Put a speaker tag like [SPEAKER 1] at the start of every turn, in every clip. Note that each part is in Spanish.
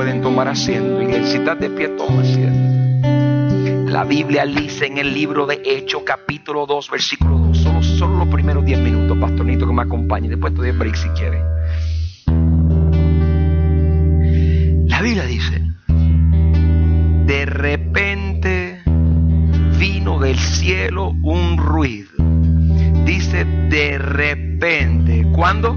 [SPEAKER 1] pueden tomar asiento. Y si estás de pie, toma asiento. La Biblia dice en el libro de Hechos, capítulo 2, versículo 2. Solo, los primeros 10 minutos, pastornito, que me acompañe. Después te doy break si quieres. La Biblia dice, de repente vino del cielo un ruido. Dice de repente. ¿Cuándo?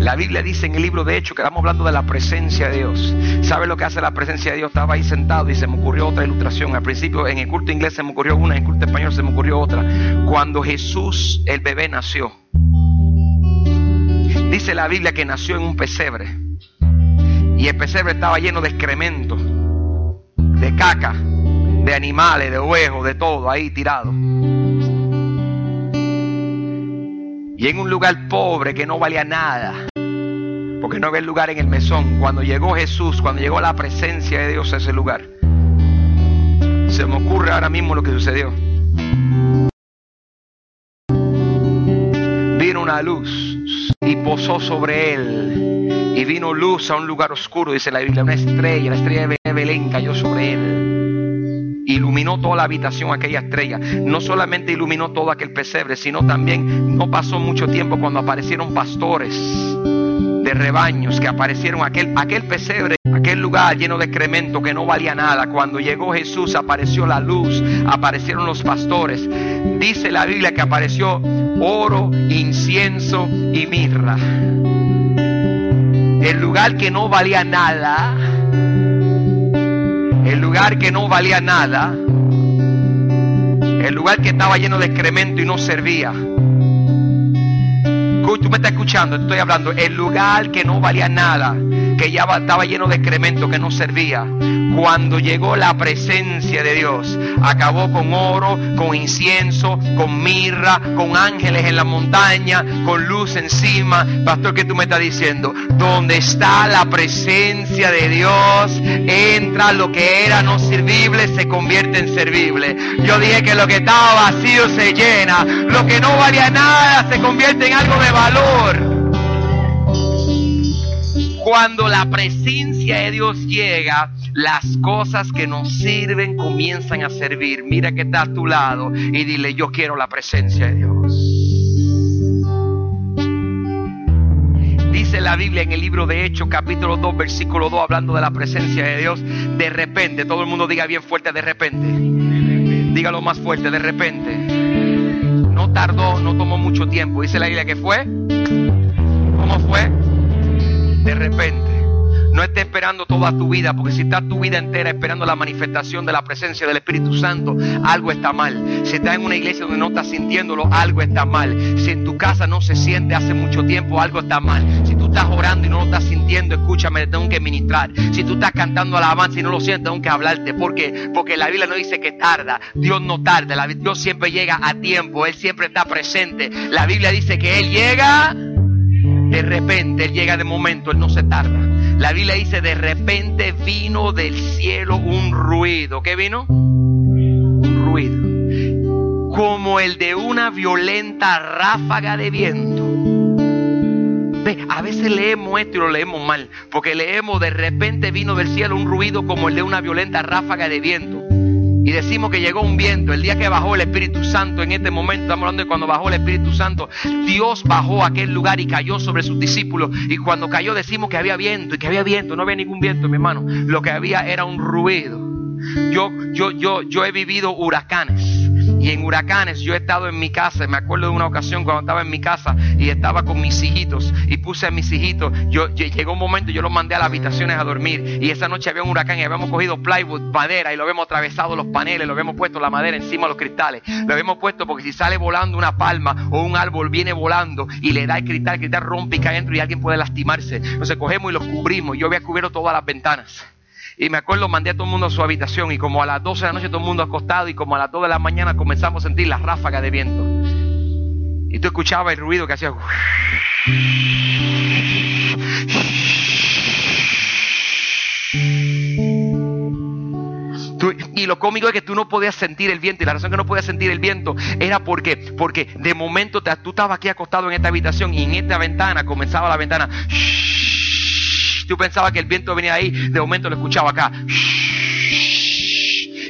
[SPEAKER 1] La Biblia dice en el libro de Hechos que estamos hablando de la presencia de Dios. ¿Sabe lo que hace la presencia de Dios? Estaba ahí sentado y se me ocurrió otra ilustración. Al principio en el culto inglés se me ocurrió una, en el culto español se me ocurrió otra. Cuando Jesús, el bebé, nació. Dice la Biblia que nació en un pesebre. Y el pesebre estaba lleno de excremento, de caca, de animales, de huevos, de todo ahí tirado. Y en un lugar pobre que no valía nada, porque no había lugar en el mesón. Cuando llegó Jesús, cuando llegó la presencia de Dios a ese lugar, se me ocurre ahora mismo lo que sucedió. Vino una luz y posó sobre él. Y vino luz a un lugar oscuro, dice la Biblia, una estrella, la estrella de Belén cayó sobre él. Iluminó toda la habitación aquella estrella. No solamente iluminó todo aquel pesebre, sino también no pasó mucho tiempo cuando aparecieron pastores de rebaños que aparecieron aquel, aquel pesebre, aquel lugar lleno de excremento que no valía nada. Cuando llegó Jesús apareció la luz, aparecieron los pastores. Dice la Biblia que apareció oro, incienso y mirra. El lugar que no valía nada, el lugar que no valía nada, el lugar que estaba lleno de excremento y no servía. Tú me estás escuchando, estoy hablando, el lugar que no valía nada, que ya estaba lleno de excremento que no servía. Cuando llegó la presencia de Dios, acabó con oro, con incienso, con mirra, con ángeles en la montaña, con luz encima. Pastor, ¿qué tú me estás diciendo? Donde está la presencia de Dios, entra lo que era no servible, se convierte en servible. Yo dije que lo que estaba vacío se llena, lo que no valía nada se convierte en algo de valor. Cuando la presencia de Dios llega, las cosas que nos sirven comienzan a servir. Mira que está a tu lado y dile, yo quiero la presencia de Dios. Dice la Biblia en el libro de Hechos, capítulo 2, versículo 2, hablando de la presencia de Dios. De repente, todo el mundo diga bien fuerte, de repente. Dígalo más fuerte, de repente. No tardó, no tomó mucho tiempo. Dice la Biblia que fue. ¿Cómo fue? De repente. No estés esperando toda tu vida, porque si estás tu vida entera esperando la manifestación de la presencia del Espíritu Santo, algo está mal. Si estás en una iglesia donde no estás sintiéndolo, algo está mal. Si en tu casa no se siente hace mucho tiempo, algo está mal. Si tú estás orando y no lo estás sintiendo, escúchame, tengo que ministrar. Si tú estás cantando alabanza y no lo sientes, tengo que hablarte. porque Porque la Biblia no dice que tarda. Dios no tarda. Dios siempre llega a tiempo. Él siempre está presente. La Biblia dice que Él llega de repente, Él llega de momento, Él no se tarda. La Biblia dice, de repente vino del cielo un ruido. ¿Qué vino? Un ruido. Como el de una violenta ráfaga de viento. Ve, a veces leemos esto y lo leemos mal, porque leemos de repente vino del cielo un ruido como el de una violenta ráfaga de viento. Y decimos que llegó un viento. El día que bajó el Espíritu Santo, en este momento estamos hablando de cuando bajó el Espíritu Santo, Dios bajó a aquel lugar y cayó sobre sus discípulos. Y cuando cayó decimos que había viento y que había viento. No había ningún viento, mi hermano. Lo que había era un ruido. Yo, yo, yo, yo he vivido huracanes. Y en huracanes yo he estado en mi casa. Me acuerdo de una ocasión cuando estaba en mi casa y estaba con mis hijitos y puse a mis hijitos. Yo, llegó un momento, yo los mandé a las habitaciones a dormir. Y esa noche había un huracán y habíamos cogido plywood, madera y lo habíamos atravesado los paneles, lo habíamos puesto la madera encima de los cristales. Lo habíamos puesto porque si sale volando una palma o un árbol viene volando y le da el cristal, el cristal rompe y cae dentro y alguien puede lastimarse. Entonces cogemos y los cubrimos. Yo había cubierto todas las ventanas. Y me acuerdo, mandé a todo el mundo a su habitación y como a las 12 de la noche todo el mundo acostado y como a las 2 de la mañana comenzamos a sentir las ráfagas de viento. Y tú escuchabas el ruido que hacía... y lo cómico es que tú no podías sentir el viento. Y la razón que no podías sentir el viento era porque, porque de momento tú estabas aquí acostado en esta habitación y en esta ventana comenzaba la ventana. Tú pensabas que el viento venía ahí, de momento lo escuchaba acá.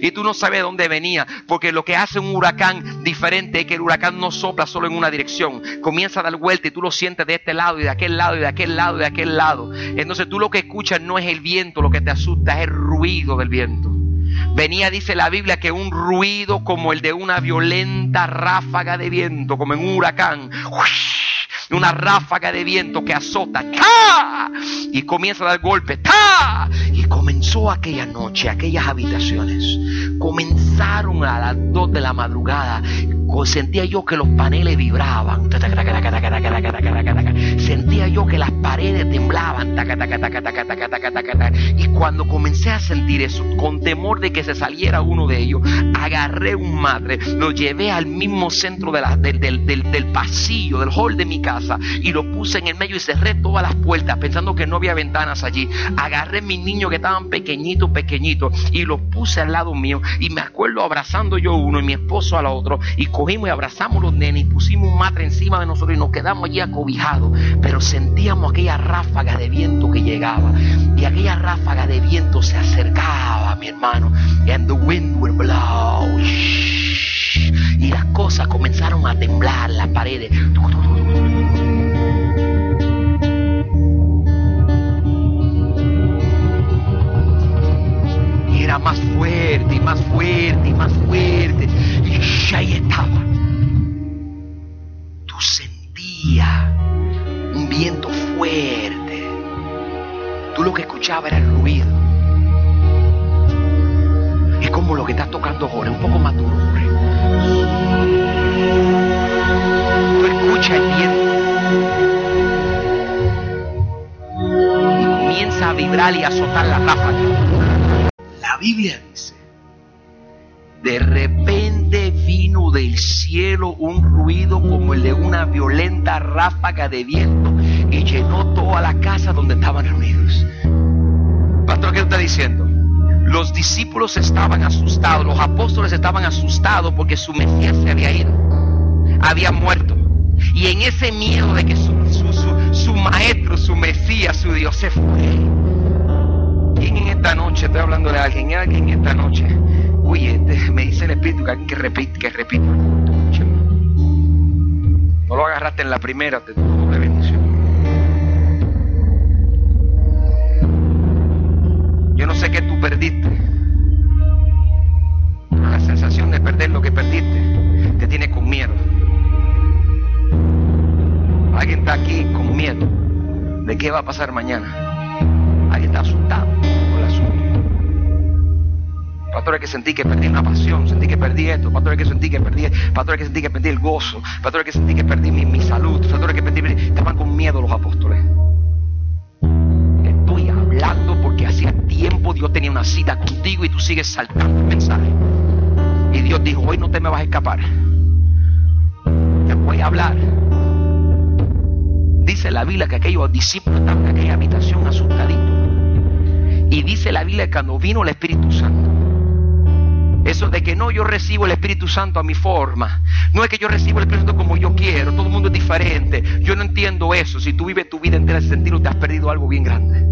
[SPEAKER 1] Y tú no sabes de dónde venía, porque lo que hace un huracán diferente es que el huracán no sopla solo en una dirección, comienza a dar vuelta y tú lo sientes de este lado y de aquel lado y de aquel lado y de aquel lado. Entonces tú lo que escuchas no es el viento, lo que te asusta es el ruido del viento. Venía, dice la Biblia, que un ruido como el de una violenta ráfaga de viento, como en un huracán. Una ráfaga de viento que azota y comienza a dar golpes. Y comenzó aquella noche, aquellas habitaciones. Comenzaron a las 2 de la madrugada sentía yo que los paneles vibraban. Sentía yo que las temblaban. Y cuando comencé a sentir eso, con temor de que se saliera uno de ellos, agarré un madre, lo llevé al mismo centro de la, del, del, del, pasillo, del hall de mi casa, y lo puse en el medio y cerré todas las puertas, pensando que no había ventanas allí. Agarré mis niños que estaban pequeñitos, pequeñitos, y los puse al lado mío. Y me acuerdo abrazando yo uno y mi esposo al otro, y cogimos y abrazamos los nenes y pusimos un matre encima de nosotros y nos quedamos allí acobijados. Pero sentíamos aquella ráfaga de viento que llegaba. Y aquella ráfaga de viento se acercaba, mi hermano. And the wind would blow. Y las cosas comenzaron a temblar, las paredes. Y era más fuerte y más fuerte y más fuerte. Y ahí estaba. Tú sentías un viento fuerte. Tú lo que escuchabas era el ruido. Es como lo que estás tocando ahora, un poco más duro. Tú escuchas el viento. Y comienza a vibrar y a azotar la ráfaga. La Biblia dice de repente vino del cielo un ruido como el de una violenta ráfaga de viento y llenó toda la casa donde estaban reunidos. Pastor, ¿qué está diciendo? Los discípulos estaban asustados, los apóstoles estaban asustados porque su Mesías se había ido, había muerto. Y en ese miedo de que su, su maestro, su Mesías, su Dios se fue. ¿Quién en esta noche, estoy hablando de alguien, alguien en esta noche, Oye, este, me dice el Espíritu que, que repite, que repite. No lo agarraste en la primera, te no sé qué tú perdiste. La sensación de perder lo que perdiste te tiene con miedo. Alguien está aquí con miedo de qué va a pasar mañana. Alguien está asustado. Pastor, es que sentí que perdí una pasión, sentí que perdí esto, pastor, que sentí que perdí, pastor, es que sentí que perdí el gozo, pastor, es que sentí que perdí mi, salud, pastor, es que perdí, estaban con miedo los apóstoles. Hacía tiempo Dios tenía una cita contigo y tú sigues saltando el mensaje. Y Dios dijo, hoy no te me vas a escapar. Te voy a hablar. Dice la Biblia que aquellos discípulos estaban en aquella habitación asustaditos. Y dice la Biblia que cuando vino el Espíritu Santo, eso de que no, yo recibo el Espíritu Santo a mi forma. No es que yo recibo el Espíritu Santo como yo quiero. Todo el mundo es diferente. Yo no entiendo eso. Si tú vives tu vida entera ese sentido, te has perdido algo bien grande.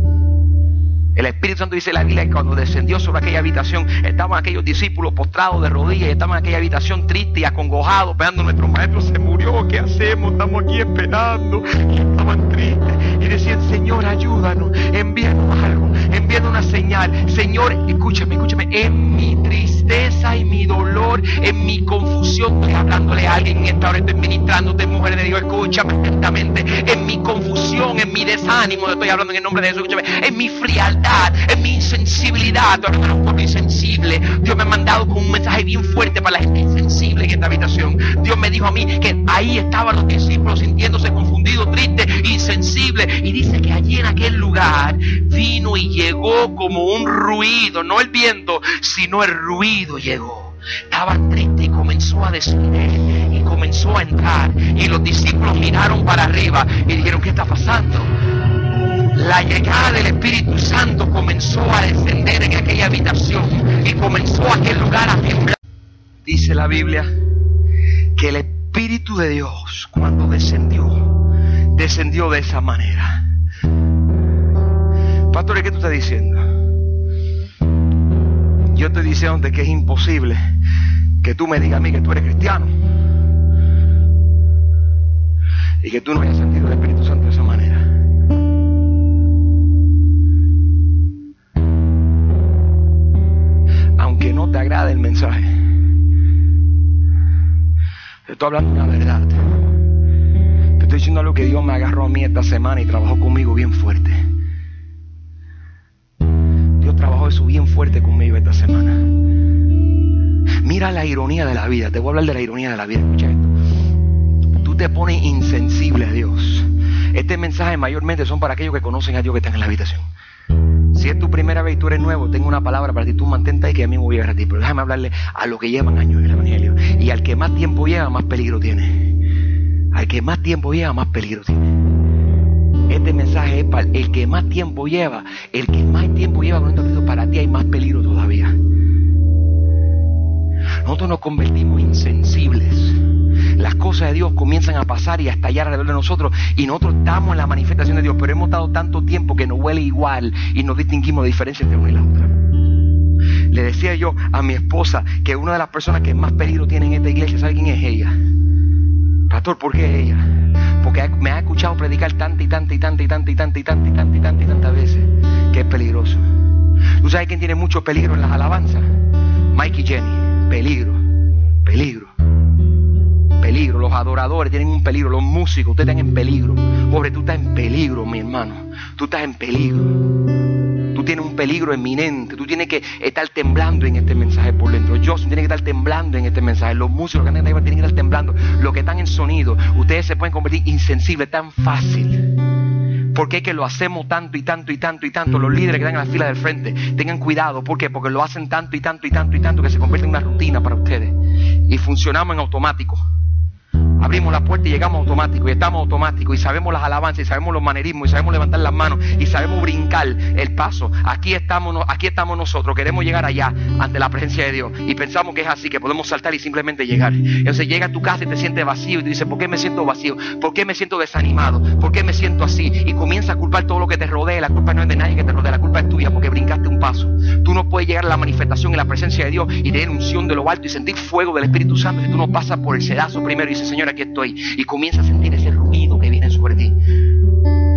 [SPEAKER 1] El Espíritu Santo dice la Biblia que cuando descendió sobre aquella habitación, estaban aquellos discípulos postrados de rodillas, estaban en aquella habitación triste y acongojados, esperando nuestro maestro se murió, ¿qué hacemos? Estamos aquí esperando. estaban tristes y decían, Señor, ayúdanos, envíanos algo, envíanos una señal. Señor, escúchame, escúchame, en mi tristeza y mi dolor, en mi confusión, estoy hablándole a alguien en esta hora, estoy ministrándote, mujer de Dios, escúchame atentamente, en mi confusión, en mi desánimo, estoy hablando en el nombre de Jesús, escúchame, en mi frialdad en mi insensibilidad, hermano, insensible. Dios me ha mandado con un mensaje bien fuerte para la gente insensible en esta habitación. Dios me dijo a mí que ahí estaban los discípulos sintiéndose confundidos, tristes, insensibles. Y dice que allí en aquel lugar vino y llegó como un ruido, no el viento, sino el ruido llegó. Estaban tristes y comenzó a descender y comenzó a entrar. Y los discípulos miraron para arriba y dijeron, ¿qué está pasando? la llegada del Espíritu Santo comenzó a descender en aquella habitación y comenzó aquel lugar a temblar. Dice la Biblia que el Espíritu de Dios cuando descendió, descendió de esa manera. Pastor, ¿qué tú estás diciendo? Yo estoy diciendo que es imposible que tú me digas a mí que tú eres cristiano y que tú no hayas sentido el Espíritu Santo de esa manera. Aunque no te agrade el mensaje, te estoy hablando una verdad. Te estoy diciendo algo que Dios me agarró a mí esta semana y trabajó conmigo bien fuerte. Bien fuerte conmigo esta semana. Mira la ironía de la vida. Te voy a hablar de la ironía de la vida. Escucha esto te pone insensible a Dios. Este mensaje mayormente son para aquellos que conocen a Dios que están en la habitación. Si es tu primera vez y tú eres nuevo, tengo una palabra para ti. Tú mantente ahí que a mí me voy a llegar a ti. Pero déjame hablarle a los que llevan años en el Evangelio. Y al que más tiempo lleva, más peligro tiene. Al que más tiempo lleva, más peligro tiene. Este mensaje es para el que más tiempo lleva. El que más tiempo lleva con esto, para ti hay más peligro todavía. Nosotros nos convertimos insensibles las cosas de Dios comienzan a pasar y a estallar alrededor de nosotros y nosotros estamos en la manifestación de Dios, pero hemos dado tanto tiempo que nos huele igual y nos distinguimos de diferencia entre una y la otra. Le decía yo a mi esposa que una de las personas que más peligro tiene en esta iglesia, ¿sabe quién es ella? Pastor, ¿por qué ella? Porque me ha escuchado predicar tanta y tanta y tanta y tanta y tanta y tanta y tanta y tanta y tantas veces que es peligroso. ¿Tú sabes quién tiene mucho peligro en las alabanzas? Mike y Jenny. Peligro, peligro peligro, los adoradores tienen un peligro, los músicos, ustedes están en peligro. Pobre, tú estás en peligro, mi hermano. Tú estás en peligro. Tienes un peligro eminente. Tú tienes que estar temblando en este mensaje por dentro. Yo tiene que estar temblando en este mensaje. Los músicos que tienen que estar temblando. Los que están en sonido, ustedes se pueden convertir insensibles tan fácil. Porque es que lo hacemos tanto y tanto y tanto y tanto. Los líderes que están en la fila del frente, tengan cuidado. ¿Por qué? Porque lo hacen tanto y tanto y tanto y tanto que se convierte en una rutina para ustedes. Y funcionamos en automático. Abrimos la puerta y llegamos automático y estamos automáticos y sabemos las alabanzas y sabemos los manerismos y sabemos levantar las manos y sabemos brincar el paso. Aquí estamos, aquí estamos nosotros, queremos llegar allá ante la presencia de Dios y pensamos que es así, que podemos saltar y simplemente llegar. Entonces llega a tu casa y te sientes vacío y te dices, ¿por qué me siento vacío? ¿Por qué me siento desanimado? ¿Por qué me siento así? Y comienza a culpar todo lo que te rodea. La culpa no es de nadie que te rodea, la culpa es tuya porque brincaste un paso. Tú no puedes llegar a la manifestación y la presencia de Dios y tener unción de lo alto y sentir fuego del Espíritu Santo si tú no pasas por el sedazo primero y dices, Señor, aquí estoy. Y comienza a sentir ese ruido que viene sobre ti.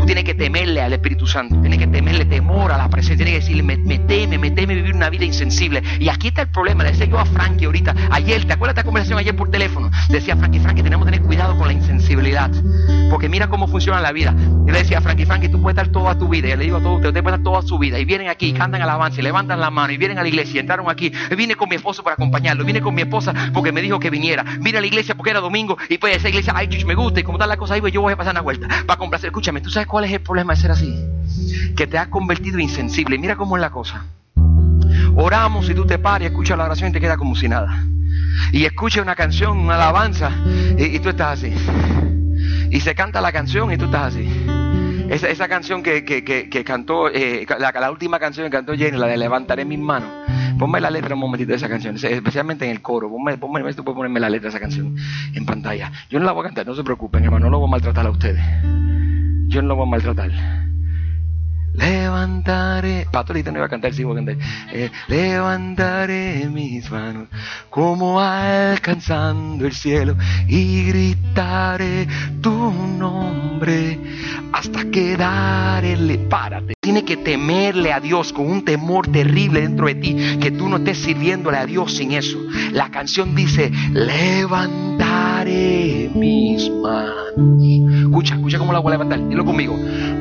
[SPEAKER 1] Tú tienes que temerle al Espíritu Santo, tienes que temerle temor a la presencia, tienes que decirle, me, me teme, me teme vivir una vida insensible. Y aquí está el problema, le decía yo a Frankie ahorita, ayer, ¿te acuerdas de esta conversación ayer por teléfono? Decía Frankie, Frankie, tenemos que tener cuidado con la insensibilidad, porque mira cómo funciona la vida. Yo le decía Frankie, Frankie, tú puedes dar toda tu vida, y le digo a todos ustedes, ustedes pueden dar toda su vida, y vienen aquí, y cantan alabanza, y levantan la mano, y vienen a la iglesia, y entraron aquí, y vine con mi esposo para acompañarlo, vine con mi esposa porque me dijo que viniera, vine a la iglesia porque era domingo, y pues esa iglesia, ay, me gusta, y como tal la cosa ahí, pues yo voy a pasar una vuelta para complacer. Escúchame, ¿tú sabes cuál es el problema de ser así? Que te has convertido insensible. Mira cómo es la cosa. Oramos y tú te pares, escuchas la oración y te queda como si nada. Y escuchas una canción, una alabanza, y, tú estás así. Y se canta la canción y tú estás así. Esa, esa canción que, que, que, cantó, eh, la, la, última canción que cantó Jenny, la de Levantaré mis manos. Ponme la letra un momentito de esa canción, especialmente en el coro. Ponme, ponme, tú puedes ponerme la letra de esa canción en pantalla. Yo no la voy a cantar, no se preocupen, hermano, no lo voy a maltratar a ustedes. Yo no lo voy a maltratar. Levantaré, Pastorita no iba a cantar, sí voy a cantar. Eh, levantaré mis manos como alcanzando el cielo y gritaré tu nombre hasta quedar el párate. Tiene que temerle a Dios con un temor terrible dentro de ti, que tú no estés sirviéndole a Dios sin eso. La canción dice, levantaré mis manos. Escucha, escucha cómo la voy a levantar. Dilo conmigo.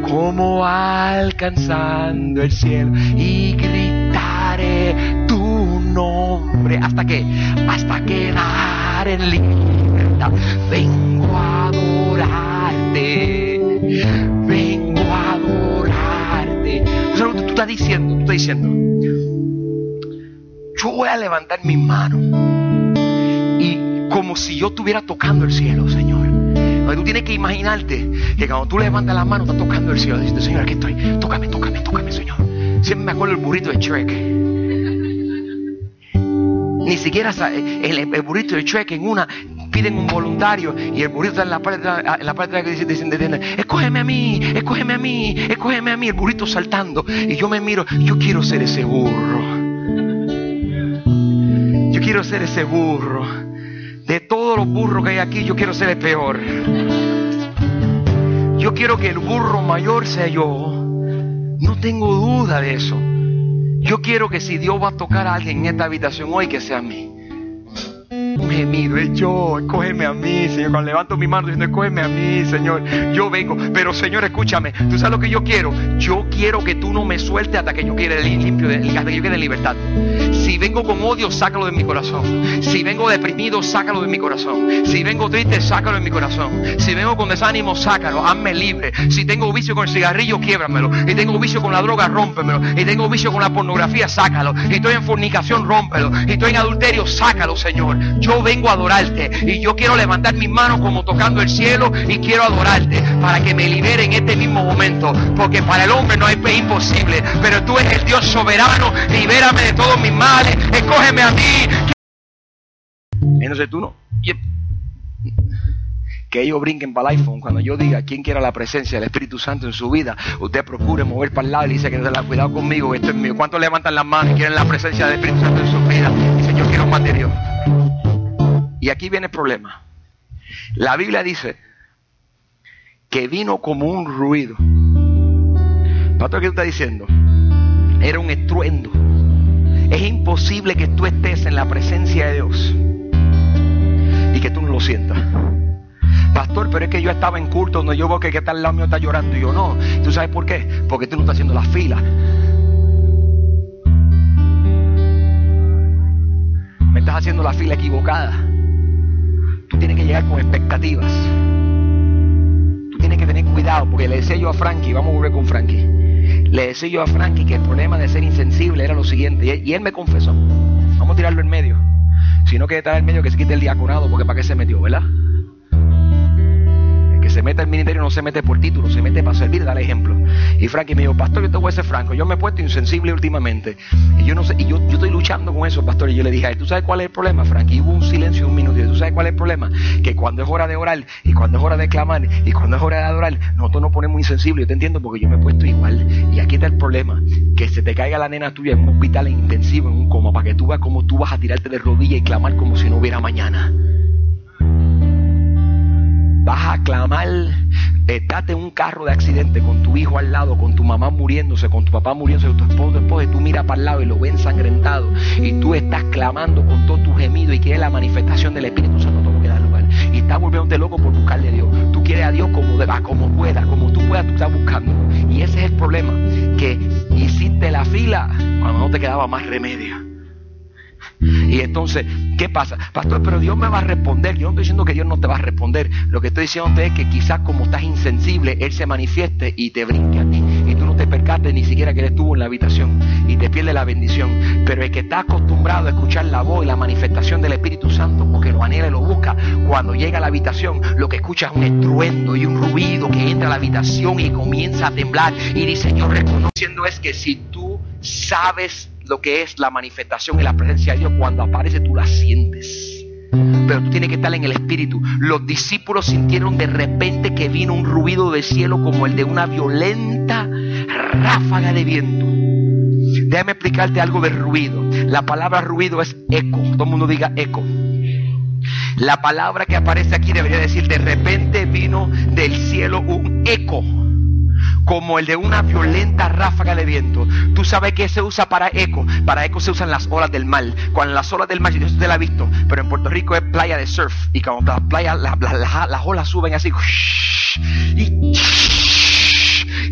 [SPEAKER 1] Como alcanzando el cielo y gritaré tu nombre. ¿Hasta qué? Hasta quedar en libertad. Vengo a adorarte. Vengo a adorarte. ¿Tú estás diciendo? Tú estás diciendo. Yo voy a levantar mi mano. Como si yo estuviera tocando el cielo, Señor tú tienes que imaginarte que cuando tú levantas la mano, estás tocando el cielo. Dices, Señor, aquí estoy. Tócame, tócame, tócame, Señor. Siempre me acuerdo el burrito de Shrek. Ni siquiera el, burrito de Shrek en una piden un voluntario y el burrito está en la parte, en la parte que dice, dicen, escógeme a mí, escógeme a mí, escógeme a mí, el burrito saltando. Y yo me miro, yo quiero ser ese burro. Yo quiero ser ese burro. De todos los burros que hay aquí, yo quiero ser el peor. Yo quiero que el burro mayor sea yo. No tengo duda de eso. Yo quiero que si Dios va a tocar a alguien en esta habitación hoy, que sea a mí un gemido, es yo, escógeme a mí, Señor. Cuando levanto mi mano diciendo, escógeme a mí, Señor, yo vengo. Pero, Señor, escúchame, tú sabes lo que yo quiero. Yo quiero que tú no me sueltes hasta que yo quede limpio, hasta que yo quede en libertad. Si vengo con odio, sácalo de mi corazón. Si vengo deprimido, sácalo de mi corazón. Si vengo triste, sácalo de mi corazón. Si vengo con desánimo, sácalo, hazme libre. Si tengo vicio con el cigarrillo, quiébramelo. Y tengo vicio con la droga, rómpemelo. Y tengo vicio con la pornografía, sácalo. Y estoy en fornicación, rómpelo. Y estoy en adulterio, sácalo, Señor. Yo vengo a adorarte y yo quiero levantar mis manos como tocando el cielo y quiero adorarte para que me libere en este mismo momento. Porque para el hombre no hay fe imposible, pero tú eres el Dios soberano. Libérame de todos mis males, escógeme a mí. Entonces tú no. Que ellos brinquen para el iPhone. Cuando yo diga quién quiera la presencia del Espíritu Santo en su vida, usted procure mover para el lado y dice que no la cuidado conmigo, esto es mío. ¿Cuántos levantan las manos y quieren la presencia del Espíritu Santo en su vida? Dice, yo quiero más de Dios. Y aquí viene el problema. La Biblia dice que vino como un ruido. Pastor, ¿qué está diciendo? Era un estruendo. Es imposible que tú estés en la presencia de Dios y que tú no lo sientas. Pastor, pero es que yo estaba en culto donde yo veo que, que está al lado mío está llorando y yo no. ¿Tú sabes por qué? Porque tú no estás haciendo la fila. Me estás haciendo la fila equivocada. Tú tienes que llegar con expectativas. Tú tienes que tener cuidado, porque le decía yo a Frankie, vamos a volver con Frankie. Le decía yo a Frankie que el problema de ser insensible era lo siguiente, y él, me confesó. Vamos a tirarlo en medio. Si no quiere estar en medio, que se quite el diaconado, porque para qué se metió, ¿verdad? Se mete al ministerio no se mete por título, se mete para servir, dar ejemplo. Y Frankie me dijo, pastor, yo te voy a ser franco, yo me he puesto insensible últimamente. Y yo no sé, y yo, yo estoy luchando con eso, pastor. Y yo le dije, ¿tú sabes cuál es el problema, Frankie? Y hubo un silencio un minuto. Y ¿tú sabes cuál es el problema? Que cuando es hora de orar, y cuando es hora de clamar, y cuando es hora de adorar, nosotros nos ponemos insensibles. Yo te entiendo porque yo me he puesto igual. Y aquí está el problema, que se te caiga la nena tuya en un hospital intensivo, en un coma, para que tú veas cómo tú vas a tirarte de rodillas y clamar como si no hubiera mañana vas a clamar, estate en un carro de accidente con tu hijo al lado, con tu mamá muriéndose, con tu papá muriéndose, con tu esposo, tu esposa, y tú miras para el lado y lo ves ensangrentado, y tú estás clamando con todo tu gemido y quieres la manifestación del Espíritu Santo, todo que lugar. Y estás volviéndote loco por buscarle a Dios. Tú quieres a Dios como deba, como pueda, como tú puedas, tú estás buscando. Y ese es el problema, que hiciste la fila cuando no te quedaba más remedio. Y entonces, ¿qué pasa? Pastor, pero Dios me va a responder. Yo no estoy diciendo que Dios no te va a responder. Lo que estoy diciendo es que quizás como estás insensible, Él se manifieste y te brinque a ti. Y tú no te percates ni siquiera que Él estuvo en la habitación y te pierde la bendición. Pero el que está acostumbrado a escuchar la voz y la manifestación del Espíritu Santo, porque lo anhela y lo busca, cuando llega a la habitación, lo que escucha es un estruendo y un ruido que entra a la habitación y comienza a temblar. Y dice, yo reconociendo es que si tú sabes lo que es la manifestación y la presencia de Dios. Cuando aparece tú la sientes. Pero tú tienes que estar en el espíritu. Los discípulos sintieron de repente que vino un ruido del cielo como el de una violenta ráfaga de viento. Déjame explicarte algo de ruido. La palabra ruido es eco. Todo el mundo diga eco. La palabra que aparece aquí debería decir de repente vino del cielo un eco como el de una violenta ráfaga de viento. Tú sabes que se usa para eco. Para eco se usan las olas del mar. Cuando las olas del mar, yo usted la ha visto, pero en Puerto Rico es playa de surf. Y cuando las playas, las olas suben así y,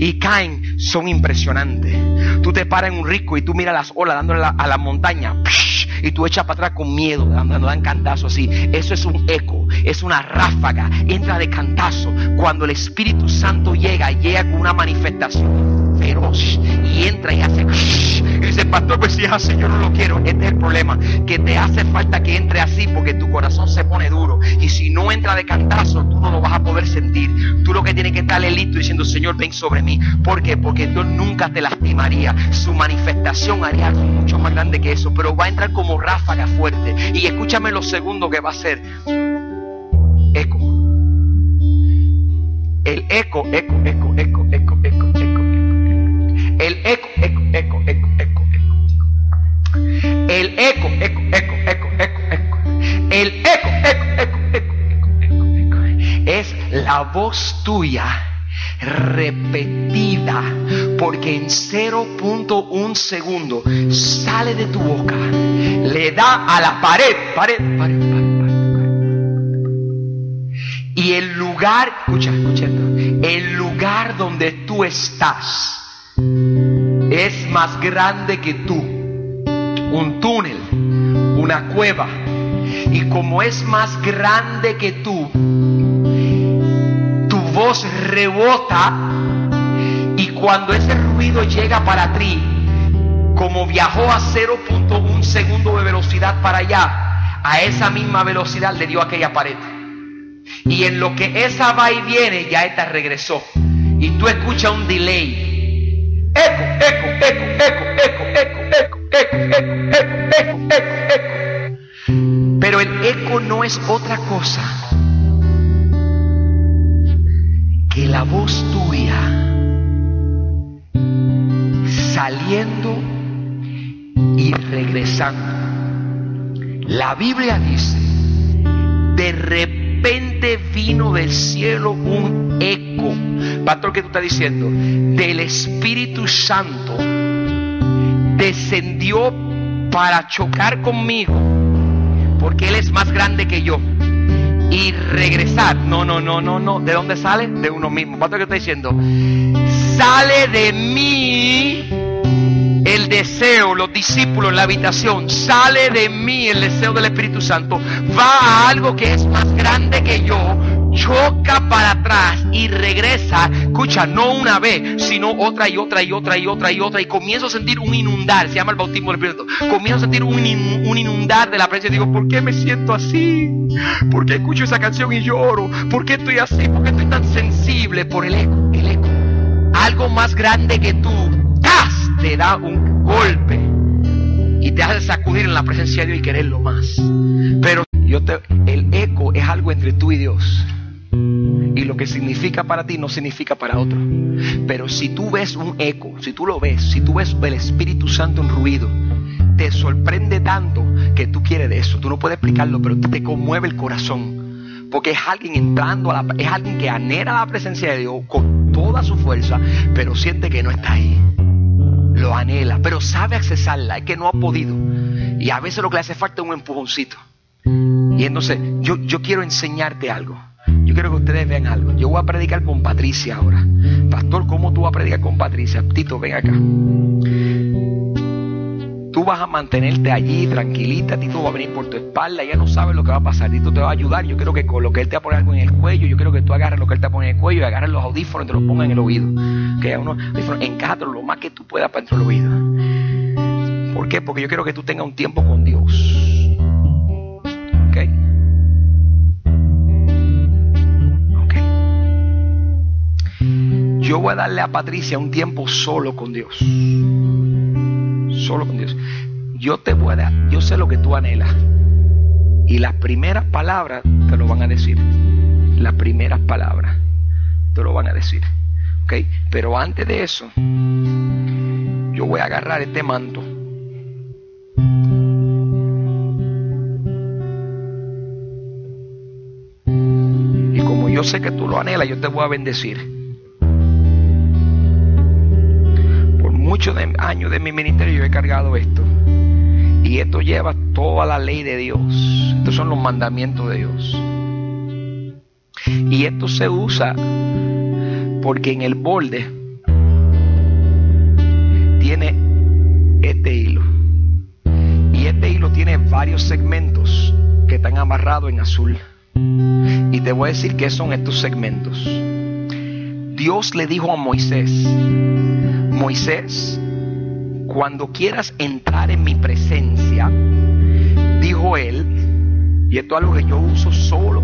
[SPEAKER 1] y caen, son impresionantes. Tú te paras en un risco y tú miras las olas dándole a la montaña y tú echas para atrás con miedo, dando dan cantazo así. Eso es un eco, es una ráfaga, entra de cantazo. Cuando el Espíritu Santo llega, llega con una manifestación feroz y entra y hace pastor, pues si es yo no lo quiero. Este es el problema, que te hace falta que entre así porque tu corazón se pone duro. Y si no entra de cantazo, tú no lo vas a poder sentir. Tú lo que tienes que estar es listo diciendo, Señor, ven sobre mí. ¿Por qué? Porque Dios nunca te lastimaría. Su manifestación haría algo mucho más grande que eso, pero va a entrar como ráfaga fuerte. Y escúchame lo segundo que va a ser. Eco. El eco, eco, eco, eco, eco, eco, eco. eco. El eco, eco, eco el eco, eco, eco, eco, eco, eco. El eco, eco, eco, eco, eco, eco, eco. Es la voz tuya repetida porque en 0.1 segundo sale de tu boca, le da a la pared, pared, pared, pared, pared. Y el lugar, escucha, escucha el lugar donde tú estás es más grande que tú. Un túnel, una cueva. Y como es más grande que tú, tu voz rebota y cuando ese ruido llega para ti, como viajó a 0.1 segundo de velocidad para allá, a esa misma velocidad le dio aquella pared. Y en lo que esa va y viene, ya esta regresó. Y tú escuchas un delay. Eco, eco, eco, eco, eco, eco, eco, Pero el eco no es otra cosa que la voz tuya saliendo y regresando. La Biblia dice, de repente vino del cielo un eco. Pastor, ¿qué tú estás diciendo? Del Espíritu Santo descendió para chocar conmigo, porque Él es más grande que yo. Y regresar. No, no, no, no, no. ¿De dónde sale? De uno mismo. Pastor, ¿qué está diciendo? Sale de mí el deseo, los discípulos en la habitación, sale de mí el deseo del Espíritu Santo, va a algo que es más grande que yo, choca para atrás y regresa, escucha, no una vez, sino otra y otra y otra y otra y otra, y comienzo a sentir un inundar, se llama el bautismo del Espíritu, comienzo a sentir un, in- un inundar de la presencia, digo, ¿por qué me siento así? ¿Por qué escucho esa canción y lloro? ¿Por qué estoy así? ¿Por qué estoy tan sensible por el eco? El eco. Algo más grande que tú, ¡tas! te da un golpe y te hace sacudir en la presencia de Dios y quererlo más. Pero yo te, el eco es algo entre tú y Dios. Y lo que significa para ti no significa para otro. Pero si tú ves un eco, si tú lo ves, si tú ves el Espíritu Santo en ruido, te sorprende tanto que tú quieres de eso. Tú no puedes explicarlo, pero te conmueve el corazón. Porque es alguien entrando, a la, es alguien que anhela la presencia de Dios con toda su fuerza, pero siente que no está ahí lo anhela, pero sabe accesarla, es que no ha podido. Y a veces lo que le hace falta es un empujoncito. Y entonces, yo, yo quiero enseñarte algo. Yo quiero que ustedes vean algo. Yo voy a predicar con Patricia ahora. Pastor, ¿cómo tú vas a predicar con Patricia? Tito, ven acá. Tú vas a mantenerte allí tranquilita, Tito va a venir por tu espalda, ya no sabes lo que va a pasar, Tito te va a ayudar, yo quiero que con lo que él te va a poner algo en el cuello, yo quiero que tú agarres lo que él te va a poner en el cuello y agarres los audífonos y te los pongas en el oído. Que uno, lo más que tú puedas para dentro del oído. ¿Por qué? Porque yo quiero que tú tengas un tiempo con Dios. Yo voy a darle a Patricia un tiempo solo con Dios solo con Dios. Yo te voy a dar, yo sé lo que tú anhelas. Y las primeras palabras te lo van a decir. Las primeras palabras te lo van a decir. ¿Ok? Pero antes de eso, yo voy a agarrar este manto. Y como yo sé que tú lo anhelas, yo te voy a bendecir. Muchos de- años de mi ministerio yo he cargado esto. Y esto lleva toda la ley de Dios. Estos son los mandamientos de Dios. Y esto se usa porque en el borde tiene este hilo. Y este hilo tiene varios segmentos que están amarrados en azul. Y te voy a decir qué son estos segmentos. Dios le dijo a Moisés, Moisés, cuando quieras entrar en mi presencia, dijo él, y esto es algo que yo uso solo,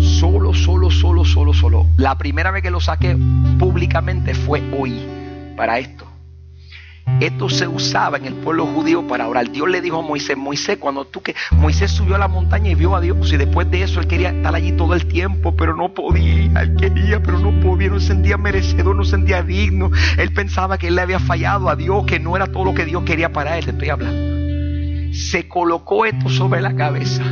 [SPEAKER 1] solo, solo, solo, solo, solo. La primera vez que lo saqué públicamente fue hoy, para esto. Esto se usaba en el pueblo judío para orar. Dios le dijo a Moisés, Moisés, cuando tú que Moisés subió a la montaña y vio a Dios y después de eso él quería estar allí todo el tiempo, pero no podía, él quería, pero no podía, no se sentía merecedor, no se sentía digno. Él pensaba que él le había fallado a Dios, que no era todo lo que Dios quería para él, te estoy hablando. Se colocó esto sobre la cabeza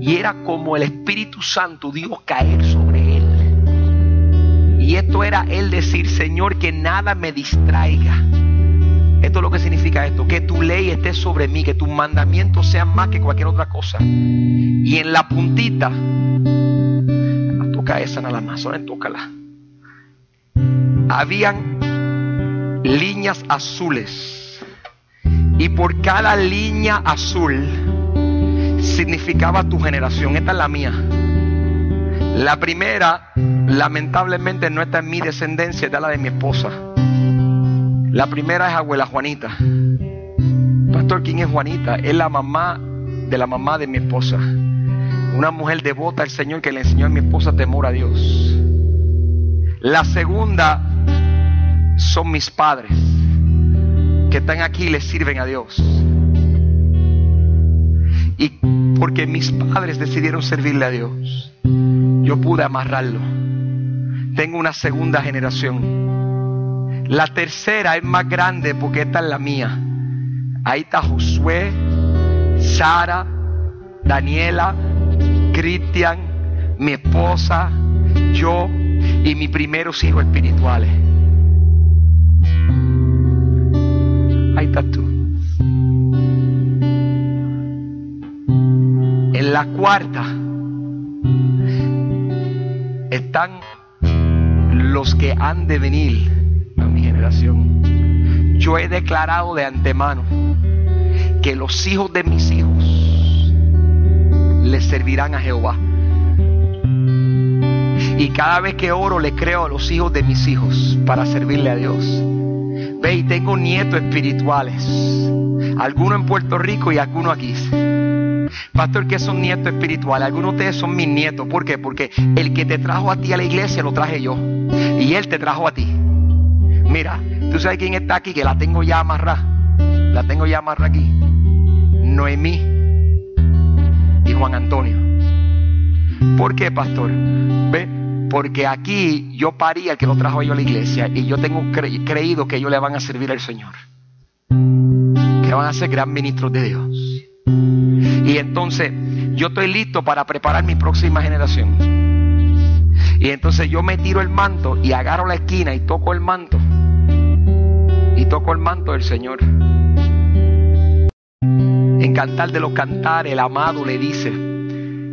[SPEAKER 1] y era como el Espíritu Santo, Dios caer sobre. Y esto era él decir, Señor, que nada me distraiga esto es lo que significa esto, que tu ley esté sobre mí, que tus mandamientos sean más que cualquier otra cosa. Y en la puntita, toca esa nada más, ahora tócala. Habían líneas azules. Y por cada línea azul significaba tu generación. Esta es la mía. La primera, lamentablemente, no está en mi descendencia, está la de mi esposa. La primera es abuela Juanita. Pastor, ¿quién es Juanita? Es la mamá de la mamá de mi esposa. Una mujer devota al Señor que le enseñó a mi esposa temor a Dios. La segunda son mis padres que están aquí y le sirven a Dios. Y porque mis padres decidieron servirle a Dios, yo pude amarrarlo. Tengo una segunda generación la tercera es más grande porque esta es la mía. Ahí está Josué, Sara, Daniela, Cristian, mi esposa, yo y mis primeros hijos espirituales. Ahí está tú. En la cuarta están los que han de venir yo he declarado de antemano que los hijos de mis hijos le servirán a Jehová. Y cada vez que oro le creo a los hijos de mis hijos para servirle a Dios. Ve, y tengo nietos espirituales. Algunos en Puerto Rico y algunos aquí. Pastor, ¿qué son nietos espirituales? Algunos de ustedes son mis nietos. ¿Por qué? Porque el que te trajo a ti a la iglesia lo traje yo. Y él te trajo a ti. Mira, tú sabes quién está aquí, que la tengo ya amarrada. La tengo ya amarrada aquí. Noemí y Juan Antonio. ¿Por qué, pastor? ¿Ve? Porque aquí yo paría que lo trajo yo a la iglesia y yo tengo creído que ellos le van a servir al Señor. Que van a ser gran ministros de Dios. Y entonces yo estoy listo para preparar mi próxima generación. Y entonces yo me tiro el manto y agarro la esquina y toco el manto y toco el manto del Señor. En Cantar de los Cantares, el amado le dice,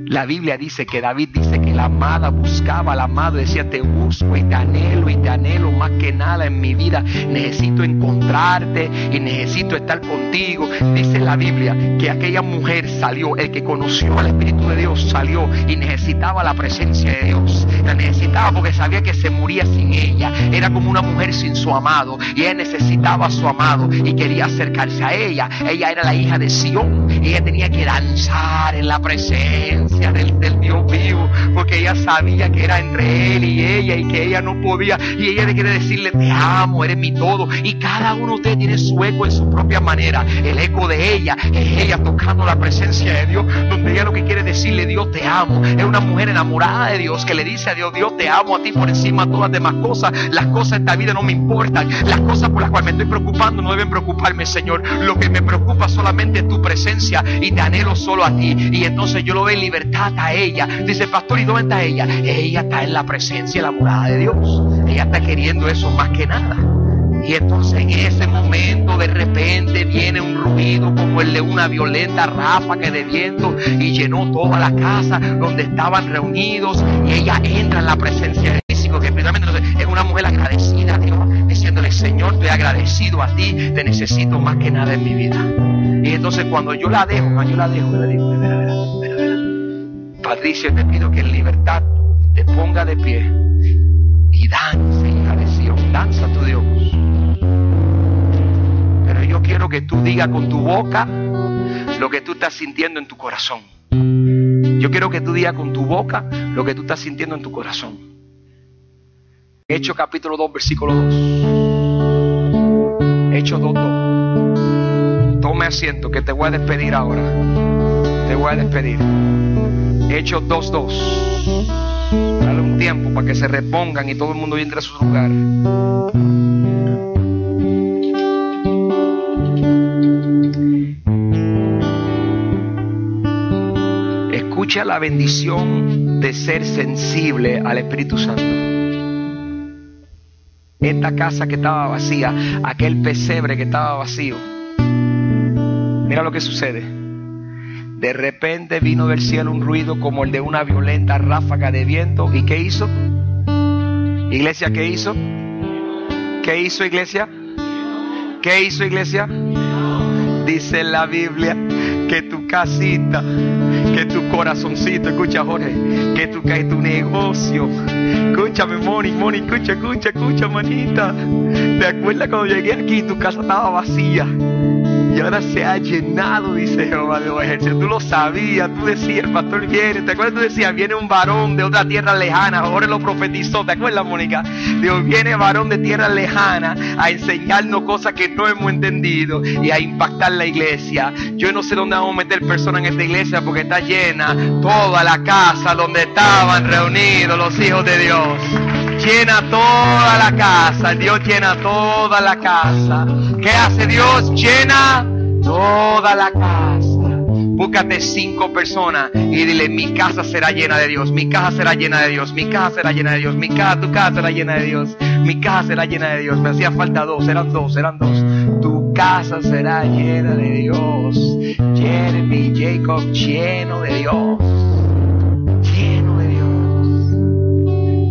[SPEAKER 1] la Biblia dice que David dice que la amada buscaba al amado, decía, te busco y te anhelo y te anhelo más que nada en mi vida. Necesito encontrarte y necesito estar contigo. Dice la Biblia que aquella mujer salió, el que conoció al Espíritu de Dios salió y necesitaba la presencia de Dios. La necesitaba porque sabía que se moría sin ella. Era como una mujer sin su amado y ella necesitaba a su amado y quería acercarse a ella. Ella era la hija de Sión. Ella tenía que danzar en la presencia del, Dios vivo, porque ella sabía que era entre él y ella y que ella no podía. Y ella le quiere decirle, te amo, eres mi todo. Y cada uno de ustedes tiene su eco en su propia manera. El eco de ella es ella tocando la presencia de Dios, donde ella lo que quiere decirle, Dios te amo. Es una mujer enamorada de Dios que le dice a Dios, Dios te amo a ti por encima de todas las demás cosas. Las cosas de esta vida no me importan. Las cosas por las cuales me estoy preocupando no deben preocuparme, Señor. Lo que me preocupa solamente es tu presencia y te anhelo solo a ti. Y entonces yo lo veo en libertad está ella. Dice, pastor, ¿y dónde está ella? Ella está en la presencia y la morada de Dios. Ella está queriendo eso más que nada. Y entonces en ese momento de repente viene un ruido como el de una violenta ráfaga de viento y llenó toda la casa donde estaban reunidos y ella entra en la presencia de físico que es una mujer agradecida a Dios diciéndole Señor estoy agradecido a ti te necesito más que nada en mi vida y entonces cuando yo la dejo yo la dejo le digo Patricia, te pido que en libertad te ponga de pie y dance, hija de Sion, danza tu Dios. Pero yo quiero que tú digas con tu boca lo que tú estás sintiendo en tu corazón. Yo quiero que tú digas con tu boca lo que tú estás sintiendo en tu corazón. Hechos capítulo 2, versículo 2. Hechos 2.2. Tome asiento que te voy a despedir ahora. Te voy a despedir. Hechos 2.2. Dale un tiempo para que se repongan y todo el mundo entre a su lugar. Escucha la bendición de ser sensible al Espíritu Santo. Esta casa que estaba vacía, aquel pesebre que estaba vacío. Mira lo que sucede. De repente vino del cielo un ruido como el de una violenta ráfaga de viento. ¿Y qué hizo? Iglesia, ¿qué hizo? ¿Qué hizo iglesia? ¿Qué hizo iglesia? Dice la Biblia que tu casita, que tu corazoncito, escucha Jorge, que tu, que tu negocio, escúchame Moni, Moni, escucha, escucha, escucha manita, ¿te acuerdas cuando llegué aquí tu casa estaba vacía? Y ahora se ha llenado, dice Jehová de los ejércitos. Tú lo sabías, tú decías, el pastor viene, ¿te acuerdas? Tú decías, viene un varón de otra tierra lejana, ahora lo profetizó, ¿te acuerdas, Mónica? Dios, viene varón de tierra lejana a enseñarnos cosas que no hemos entendido y a impactar la iglesia. Yo no sé dónde vamos a meter personas en esta iglesia porque está llena toda la casa donde estaban reunidos los hijos de Dios llena toda la casa. Dios llena toda la casa. ¿Qué hace Dios? Llena toda la casa. Búscate cinco personas y dile, mi casa será llena de Dios, mi casa será llena de Dios, mi casa será llena de Dios, mi casa, tu casa será llena de Dios, mi casa será llena de Dios. Me hacía falta dos, eran dos, eran dos. Tu casa será llena de Dios. Jeremy Jacob lleno de Dios.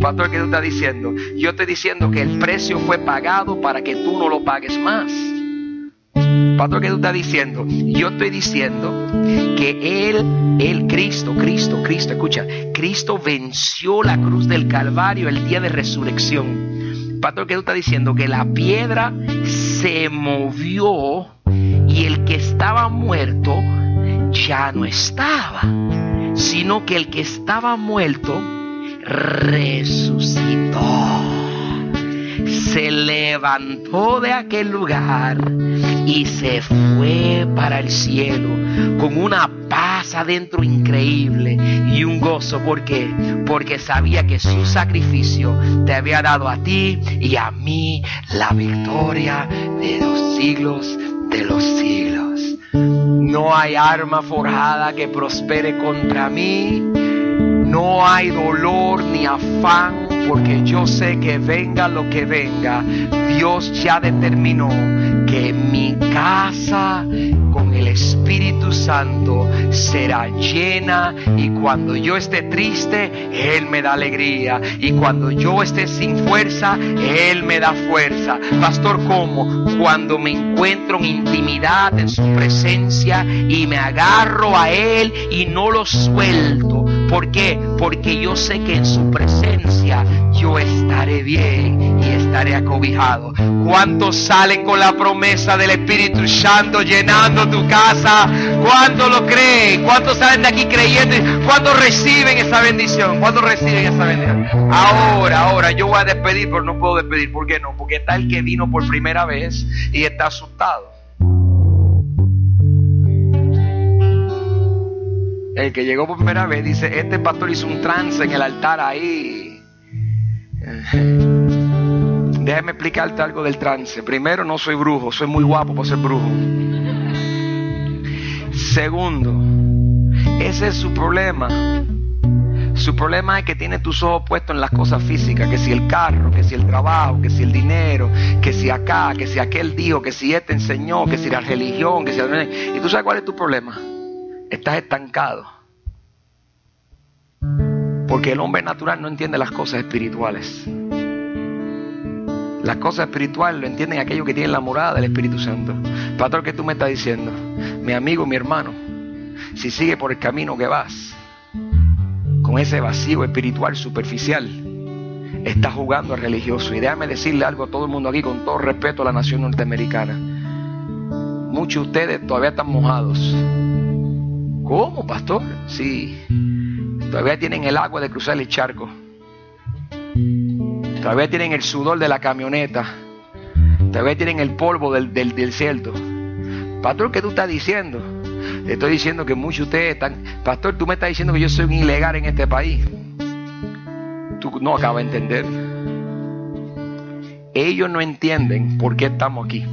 [SPEAKER 1] Pastor, ¿qué tú estás diciendo? Yo estoy diciendo que el precio fue pagado para que tú no lo pagues más. Pastor, ¿qué tú estás diciendo? Yo estoy diciendo que Él, el Cristo, Cristo, Cristo, escucha, Cristo venció la cruz del Calvario el día de resurrección. Pastor, ¿qué tú estás diciendo? Que la piedra se movió y el que estaba muerto ya no estaba, sino que el que estaba muerto resucitó. Se levantó de aquel lugar y se fue para el cielo con una paz adentro increíble y un gozo. ¿Por qué? Porque sabía que su sacrificio te había dado a ti y a mí la victoria de los siglos de los siglos. No hay arma forjada que prospere contra mí no hay dolor ni afán porque yo sé que venga lo que venga, Dios ya determinó que mi casa con el Espíritu Santo será llena y cuando yo esté triste, Él me da alegría y cuando yo esté sin fuerza, Él me da fuerza. Pastor, ¿cómo? Cuando me encuentro en intimidad en su presencia y me agarro a Él y no lo suelto ¿Por qué? Porque yo sé que en su presencia yo estaré bien y estaré acobijado. ¿Cuántos salen con la promesa del Espíritu Santo llenando tu casa? ¿Cuántos lo creen? ¿Cuántos salen de aquí creyendo? ¿Cuántos reciben esa bendición? ¿Cuántos reciben esa bendición? Ahora, ahora, yo voy a despedir, pero no puedo despedir. ¿Por qué no? Porque está el que vino por primera vez y está asustado. El que llegó por primera vez dice, este pastor hizo un trance en el altar ahí. Déjame explicarte algo del trance. Primero, no soy brujo, soy muy guapo para ser brujo. Segundo, ese es su problema. Su problema es que tiene tus ojos puestos en las cosas físicas, que si el carro, que si el trabajo, que si el dinero, que si acá, que si aquel dijo, que si este enseñó, que si la religión, que si... ¿Y tú sabes cuál es tu problema? Estás estancado. Porque el hombre natural no entiende las cosas espirituales. Las cosas espirituales lo entienden aquellos que tienen la morada del Espíritu Santo. Pastor, ¿qué tú me estás diciendo? Mi amigo, mi hermano, si sigue por el camino que vas, con ese vacío espiritual superficial, estás jugando a religioso. Y déjame decirle algo a todo el mundo aquí, con todo respeto a la nación norteamericana. Muchos de ustedes todavía están mojados ¿Cómo, pastor? Sí. Todavía tienen el agua de cruzar el charco. Todavía tienen el sudor de la camioneta. Todavía tienen el polvo del, del, desierto. Pastor, ¿qué tú estás diciendo? Estoy diciendo que muchos de ustedes están... Pastor, tú me estás diciendo que yo soy un ilegal en este país. Tú no acabas de entender. Ellos no entienden por qué estamos aquí.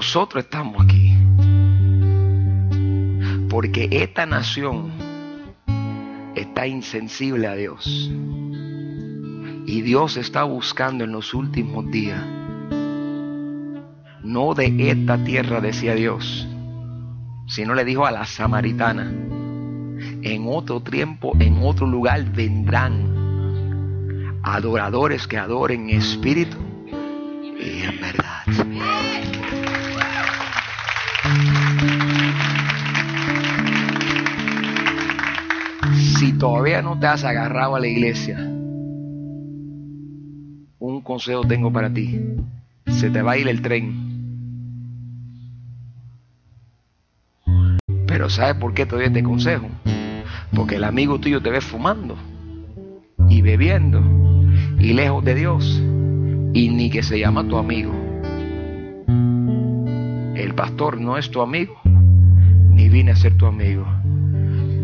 [SPEAKER 1] Nosotros estamos aquí porque esta nación está insensible a Dios. Y Dios está buscando en los últimos días, no de esta tierra, decía Dios, sino le dijo a la samaritana, en otro tiempo, en otro lugar vendrán adoradores que adoren en espíritu y en verdad. Todavía no te has agarrado a la iglesia, un consejo tengo para ti. Se te va a ir el tren. Pero ¿sabes por qué te doy este consejo? Porque el amigo tuyo te ve fumando y bebiendo y lejos de Dios y ni que se llama tu amigo. El pastor no es tu amigo, ni viene a ser tu amigo.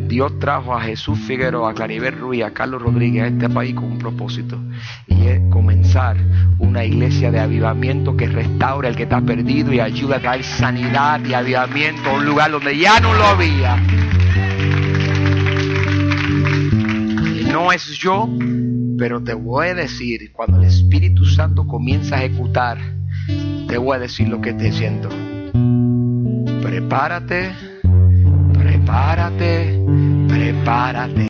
[SPEAKER 1] Dios trajo a Jesús Figueroa, a Claribel Ruiz, a Carlos Rodríguez a este país con un propósito y es comenzar una iglesia de avivamiento que restaure al que está perdido y ayuda a traer sanidad y avivamiento a un lugar donde ya no lo había. No es yo, pero te voy a decir, cuando el Espíritu Santo comienza a ejecutar, te voy a decir lo que te siento. Prepárate prepárate, prepárate.